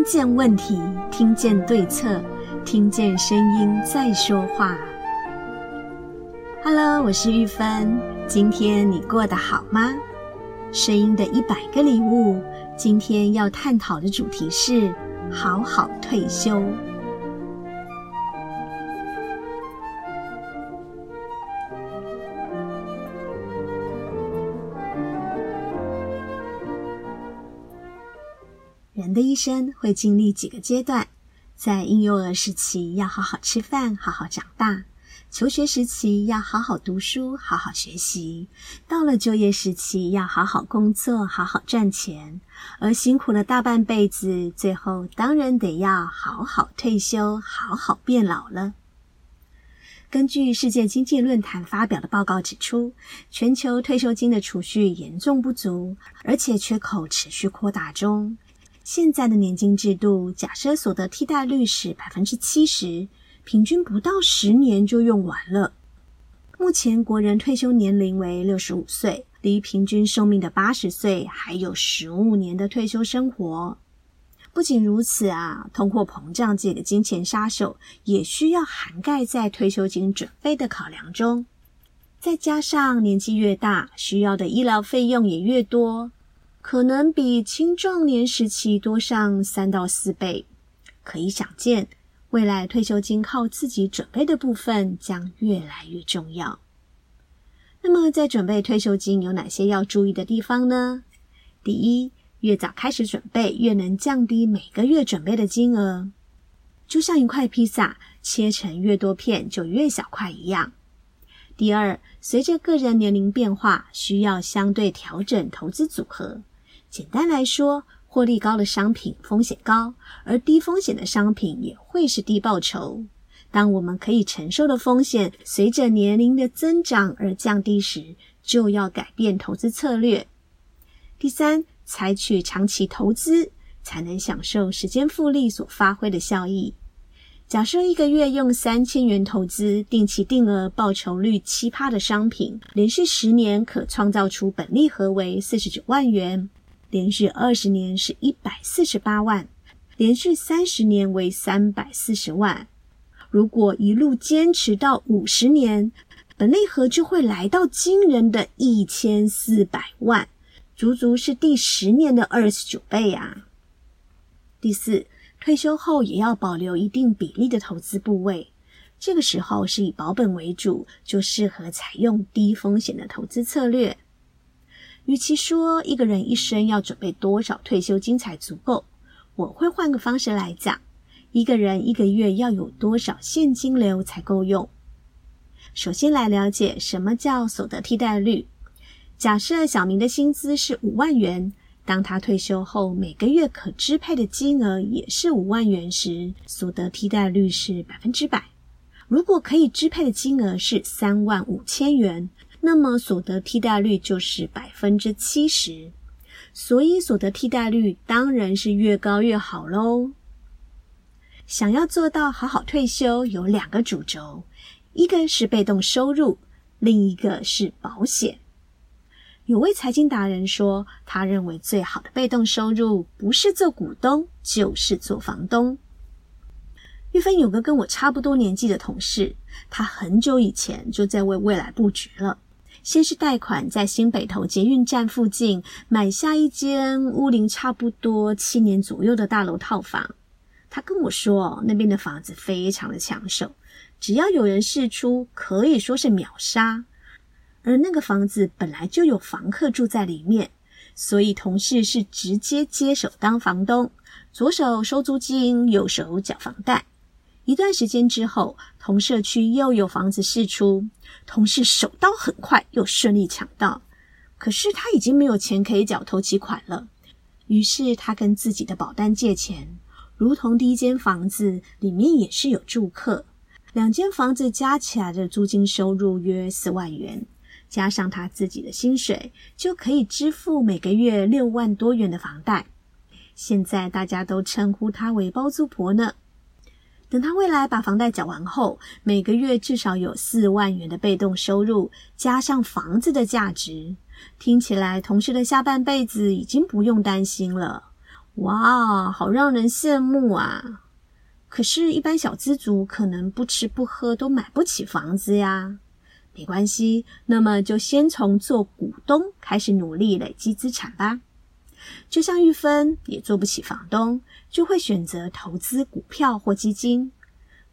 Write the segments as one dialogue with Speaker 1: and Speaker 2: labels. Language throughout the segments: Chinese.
Speaker 1: 听见问题，听见对策，听见声音在说话。Hello，我是玉芬，今天你过得好吗？声音的一百个礼物，今天要探讨的主题是好好退休。的一生会经历几个阶段，在婴幼儿时期要好好吃饭，好好长大；求学时期要好好读书，好好学习；到了就业时期要好好工作，好好赚钱；而辛苦了大半辈子，最后当然得要好好退休，好好变老了。根据世界经济论坛发表的报告指出，全球退休金的储蓄严重不足，而且缺口持续扩大中。现在的年金制度，假设所得替代率是百分之七十，平均不到十年就用完了。目前国人退休年龄为六十五岁，离平均寿命的八十岁还有十五年的退休生活。不仅如此啊，通货膨胀这个金钱杀手也需要涵盖在退休金准备的考量中。再加上年纪越大，需要的医疗费用也越多。可能比青壮年时期多上三到四倍，可以想见，未来退休金靠自己准备的部分将越来越重要。那么，在准备退休金有哪些要注意的地方呢？第一，越早开始准备，越能降低每个月准备的金额，就像一块披萨，切成越多片就越小块一样。第二，随着个人年龄变化，需要相对调整投资组合。简单来说，获利高的商品风险高，而低风险的商品也会是低报酬。当我们可以承受的风险随着年龄的增长而降低时，就要改变投资策略。第三，采取长期投资，才能享受时间复利所发挥的效益。假设一个月用三千元投资定期定额报酬率七趴的商品，连续十年可创造出本利和为四十九万元。连续二十年是一百四十八万，连续三十年为三百四十万。如果一路坚持到五十年，本利和就会来到惊人的一千四百万，足足是第十年的二十九倍啊！第四，退休后也要保留一定比例的投资部位，这个时候是以保本为主，就适合采用低风险的投资策略。与其说一个人一生要准备多少退休金才足够，我会换个方式来讲：一个人一个月要有多少现金流才够用？首先来了解什么叫所得替代率。假设小明的薪资是五万元，当他退休后每个月可支配的金额也是五万元时，所得替代率是百分之百。如果可以支配的金额是三万五千元。那么所得替代率就是百分之七十，所以所得替代率当然是越高越好喽。想要做到好好退休，有两个主轴，一个是被动收入，另一个是保险。有位财经达人说，他认为最好的被动收入不是做股东，就是做房东。玉芬有个跟我差不多年纪的同事，他很久以前就在为未来布局了。先是贷款在新北投捷运站附近买下一间屋龄差不多七年左右的大楼套房。他跟我说，那边的房子非常的抢手，只要有人试出，可以说是秒杀。而那个房子本来就有房客住在里面，所以同事是直接接手当房东，左手收租金，右手缴房贷。一段时间之后，同社区又有房子释出，同事手刀很快，又顺利抢到。可是他已经没有钱可以缴头期款了，于是他跟自己的保单借钱，如同第一间房子里面也是有住客，两间房子加起来的租金收入约四万元，加上他自己的薪水，就可以支付每个月六万多元的房贷。现在大家都称呼他为包租婆呢。等他未来把房贷缴完后，每个月至少有四万元的被动收入，加上房子的价值，听起来同事的下半辈子已经不用担心了。哇，好让人羡慕啊！可是，一般小资族可能不吃不喝都买不起房子呀。没关系，那么就先从做股东开始努力累积资产吧。就像玉芬也做不起房东，就会选择投资股票或基金。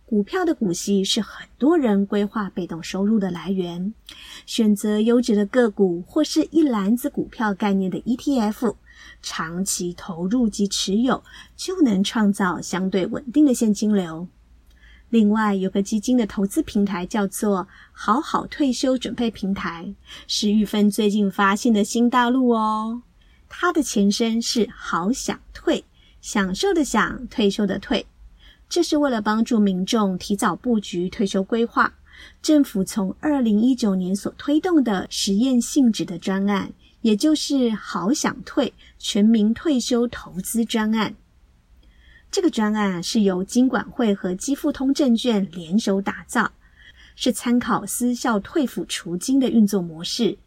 Speaker 1: 股票的股息是很多人规划被动收入的来源。选择优质的个股或是一篮子股票概念的 ETF，长期投入及持有，就能创造相对稳定的现金流。另外，有个基金的投资平台叫做“好好退休准备平台”，是玉芬最近发现的新大陆哦。它的前身是“好想退”，享受的享，退休的退。这是为了帮助民众提早布局退休规划，政府从二零一九年所推动的实验性质的专案，也就是“好想退”全民退休投资专案。这个专案是由金管会和基富通证券联手打造，是参考私校退抚除金的运作模式。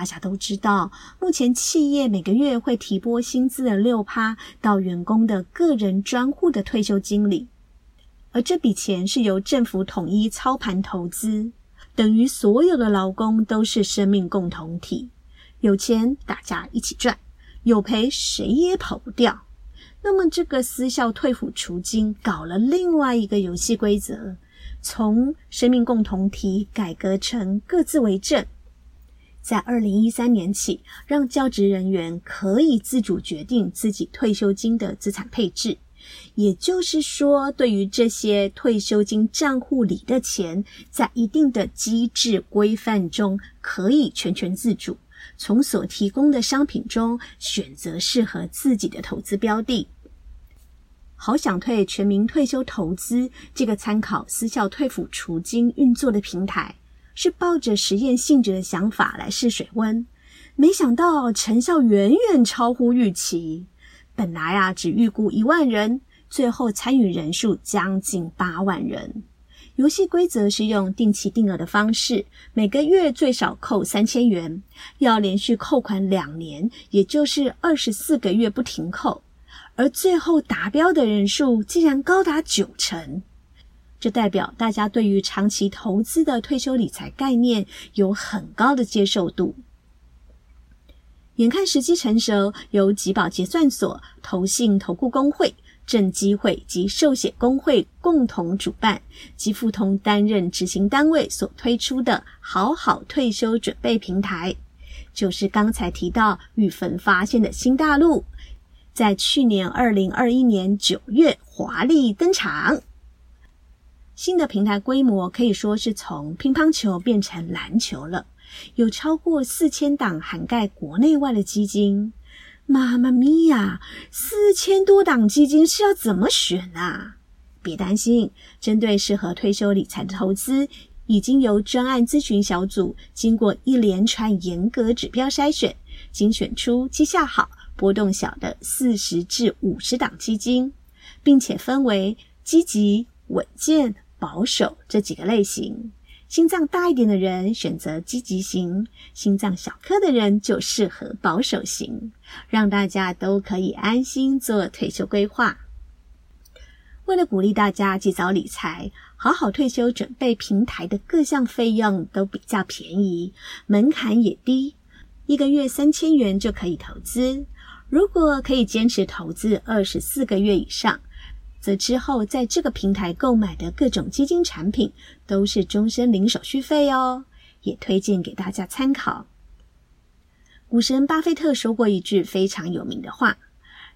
Speaker 1: 大家都知道，目前企业每个月会提拨薪资的六趴到员工的个人专户的退休金里，而这笔钱是由政府统一操盘投资，等于所有的劳工都是生命共同体，有钱大家一起赚，有赔谁也跑不掉。那么，这个私校退抚除金搞了另外一个游戏规则，从生命共同体改革成各自为政。在二零一三年起，让教职人员可以自主决定自己退休金的资产配置。也就是说，对于这些退休金账户里的钱，在一定的机制规范中，可以全权自主。从所提供的商品中选择适合自己的投资标的。好想退全民退休投资这个参考私校退抚储金运作的平台，是抱着实验性质的想法来试水温，没想到成效远远超乎预期。本来啊，只预估一万人，最后参与人数将近八万人。游戏规则是用定期定额的方式，每个月最少扣三千元，要连续扣款两年，也就是二十四个月不停扣。而最后达标的人数竟然高达九成，这代表大家对于长期投资的退休理财概念有很高的接受度。眼看时机成熟，由集保结算所、投信投顾公会。正基会及寿险公会共同主办，及富通担任执行单位所推出的好好退休准备平台，就是刚才提到玉芬发现的新大陆，在去年二零二一年九月华丽登场。新的平台规模可以说是从乒乓球变成篮球了，有超过四千档涵盖国内外的基金。妈妈咪呀，四千多档基金是要怎么选啊？别担心，针对适合退休理财的投资，已经由专案咨询小组经过一连串严格指标筛选，精选出绩效好、波动小的四十至五十档基金，并且分为积极、稳健、保守这几个类型。心脏大一点的人选择积极型，心脏小颗的人就适合保守型，让大家都可以安心做退休规划。为了鼓励大家及早理财，好好退休准备平台的各项费用都比较便宜，门槛也低，一个月三千元就可以投资。如果可以坚持投资二十四个月以上，则之后在这个平台购买的各种基金产品都是终身零手续费哦，也推荐给大家参考。股神巴菲特说过一句非常有名的话：“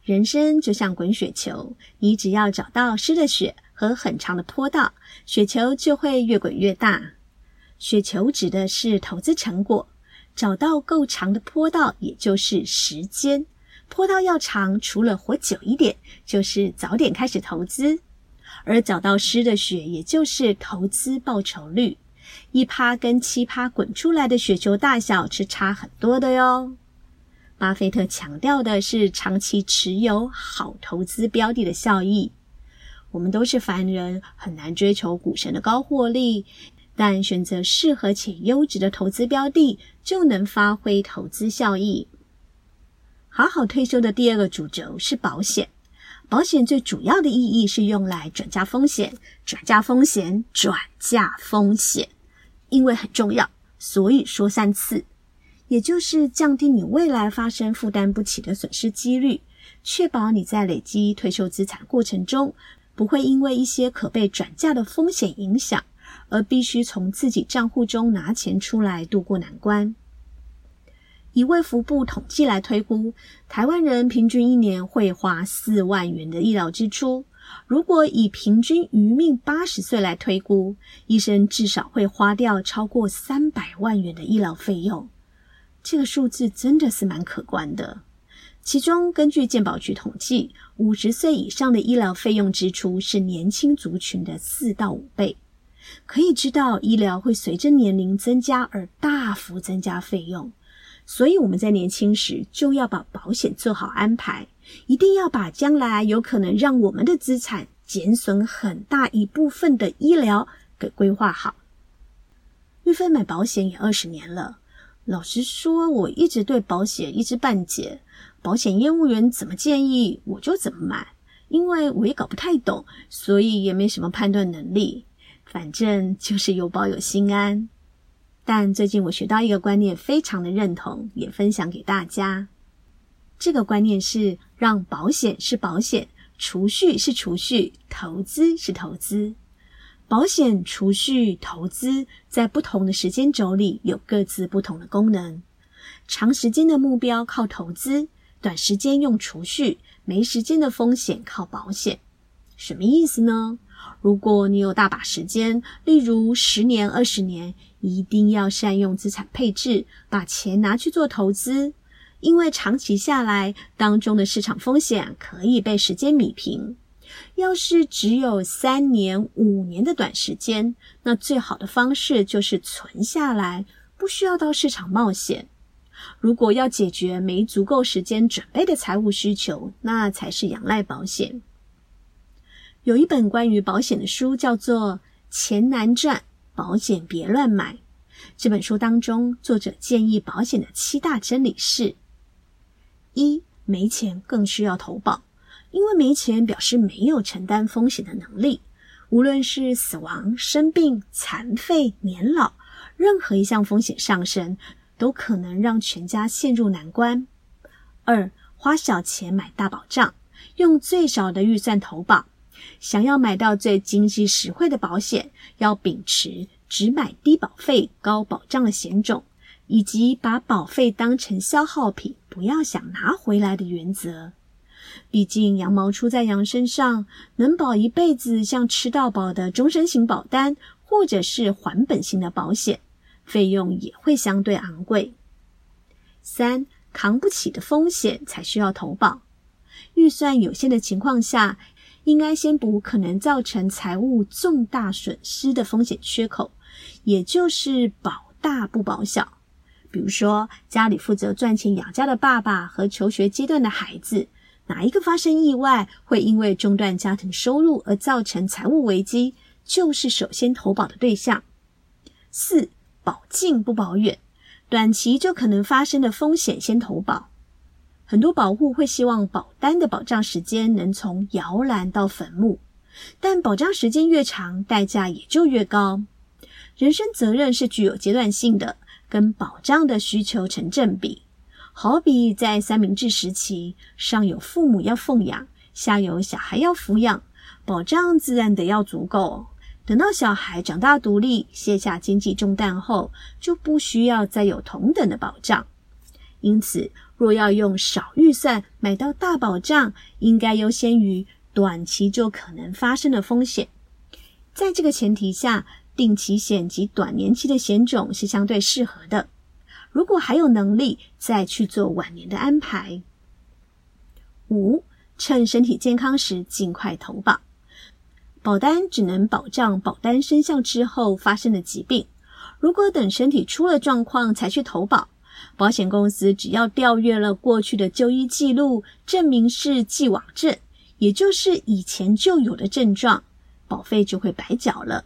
Speaker 1: 人生就像滚雪球，你只要找到湿的雪和很长的坡道，雪球就会越滚越大。雪球指的是投资成果，找到够长的坡道，也就是时间。”坡道要长，除了活久一点，就是早点开始投资。而找到湿的雪，也就是投资报酬率，一趴跟七趴滚出来的雪球大小是差很多的哟。巴菲特强调的是长期持有好投资标的的效益。我们都是凡人，很难追求股神的高获利，但选择适合且优质的投资标的，就能发挥投资效益。好好退休的第二个主轴是保险。保险最主要的意义是用来转嫁风险，转嫁风险，转嫁风险。因为很重要，所以说三次，也就是降低你未来发生负担不起的损失几率，确保你在累积退休资产过程中，不会因为一些可被转嫁的风险影响，而必须从自己账户中拿钱出来渡过难关。以卫福部统计来推估，台湾人平均一年会花四万元的医疗支出。如果以平均余命八十岁来推估，医生至少会花掉超过三百万元的医疗费用。这个数字真的是蛮可观的。其中，根据健保局统计，五十岁以上的医疗费用支出是年轻族群的四到五倍。可以知道，医疗会随着年龄增加而大幅增加费用。所以我们在年轻时就要把保险做好安排，一定要把将来有可能让我们的资产减损很大一部分的医疗给规划好。玉芬买保险也二十年了，老实说，我一直对保险一知半解，保险业务员怎么建议我就怎么买，因为我也搞不太懂，所以也没什么判断能力，反正就是有保有心安。但最近我学到一个观念，非常的认同，也分享给大家。这个观念是让保险是保险，储蓄是储蓄，投资是投资。保险、储蓄、投资在不同的时间轴里有各自不同的功能。长时间的目标靠投资，短时间用储蓄，没时间的风险靠保险。什么意思呢？如果你有大把时间，例如十年、二十年，一定要善用资产配置，把钱拿去做投资，因为长期下来，当中的市场风险可以被时间米平。要是只有三年、五年的短时间，那最好的方式就是存下来，不需要到市场冒险。如果要解决没足够时间准备的财务需求，那才是仰赖保险。有一本关于保险的书，叫做《钱难赚，保险别乱买》。这本书当中，作者建议保险的七大真理是：一、没钱更需要投保，因为没钱表示没有承担风险的能力。无论是死亡、生病、残废、年老，任何一项风险上升，都可能让全家陷入难关。二、花小钱买大保障，用最少的预算投保。想要买到最经济实惠的保险，要秉持只买低保费、高保障的险种，以及把保费当成消耗品，不要想拿回来的原则。毕竟羊毛出在羊身上，能保一辈子，像吃到饱的终身型保单，或者是还本型的保险，费用也会相对昂贵。三，扛不起的风险才需要投保，预算有限的情况下。应该先补可能造成财务重大损失的风险缺口，也就是保大不保小。比如说，家里负责赚钱养家的爸爸和求学阶段的孩子，哪一个发生意外会因为中断家庭收入而造成财务危机，就是首先投保的对象。四，保近不保远，短期就可能发生的风险先投保。很多保户会希望保单的保障时间能从摇篮到坟墓，但保障时间越长，代价也就越高。人生责任是具有阶段性的，跟保障的需求成正比。好比在三明治时期，上有父母要奉养，下有小孩要抚养，保障自然得要足够。等到小孩长大独立，卸下经济重担后，就不需要再有同等的保障。因此，若要用少预算买到大保障，应该优先于短期就可能发生的风险。在这个前提下，定期险及短年期的险种是相对适合的。如果还有能力，再去做晚年的安排。五，趁身体健康时尽快投保。保单只能保障保单生效之后发生的疾病，如果等身体出了状况才去投保。保险公司只要调阅了过去的就医记录，证明是既往症，也就是以前就有的症状，保费就会白缴了。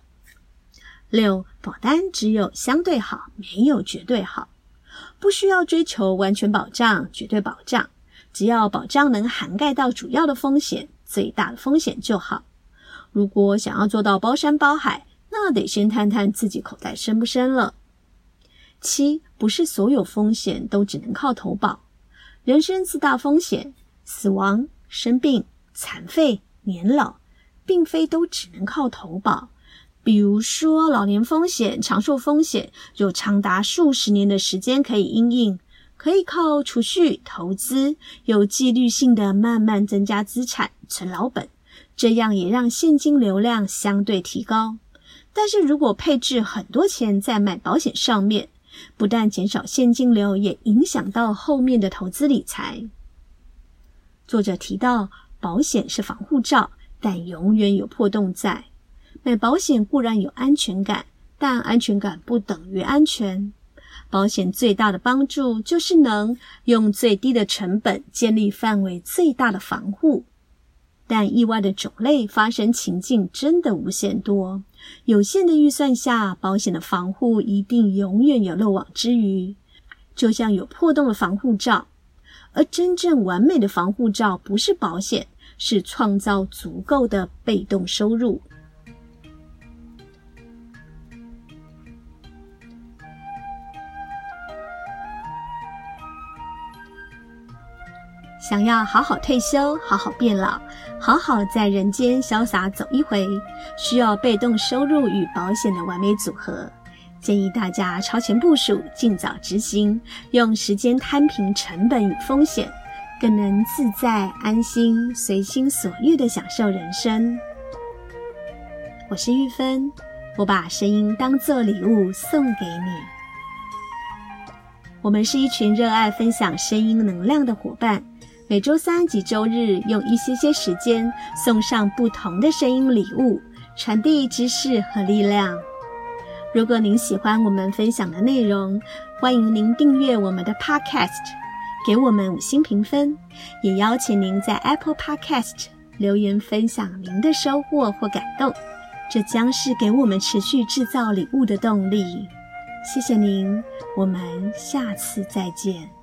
Speaker 1: 六，保单只有相对好，没有绝对好，不需要追求完全保障、绝对保障，只要保障能涵盖到主要的风险，最大的风险就好。如果想要做到包山包海，那得先探探自己口袋深不深了。七，不是所有风险都只能靠投保，人生四大风险：死亡、生病、残废、年老，并非都只能靠投保。比如说，老年风险、长寿风险，有长达数十年的时间可以因应，可以靠储蓄、投资，有纪律性的慢慢增加资产、存老本，这样也让现金流量相对提高。但是如果配置很多钱在买保险上面，不但减少现金流，也影响到后面的投资理财。作者提到，保险是防护罩，但永远有破洞在。买保险固然有安全感，但安全感不等于安全。保险最大的帮助就是能用最低的成本建立范围最大的防护。但意外的种类发生情境真的无限多。有限的预算下，保险的防护一定永远有漏网之鱼，就像有破洞的防护罩。而真正完美的防护罩不是保险，是创造足够的被动收入。想要好好退休，好好变老，好好在人间潇洒走一回，需要被动收入与保险的完美组合。建议大家超前部署，尽早执行，用时间摊平成本与风险，更能自在安心、随心所欲地享受人生。我是玉芬，我把声音当作礼物送给你。我们是一群热爱分享声音能量的伙伴。每周三及周日，用一些些时间送上不同的声音礼物，传递知识和力量。如果您喜欢我们分享的内容，欢迎您订阅我们的 Podcast，给我们五星评分，也邀请您在 Apple Podcast 留言分享您的收获或感动，这将是给我们持续制造礼物的动力。谢谢您，我们下次再见。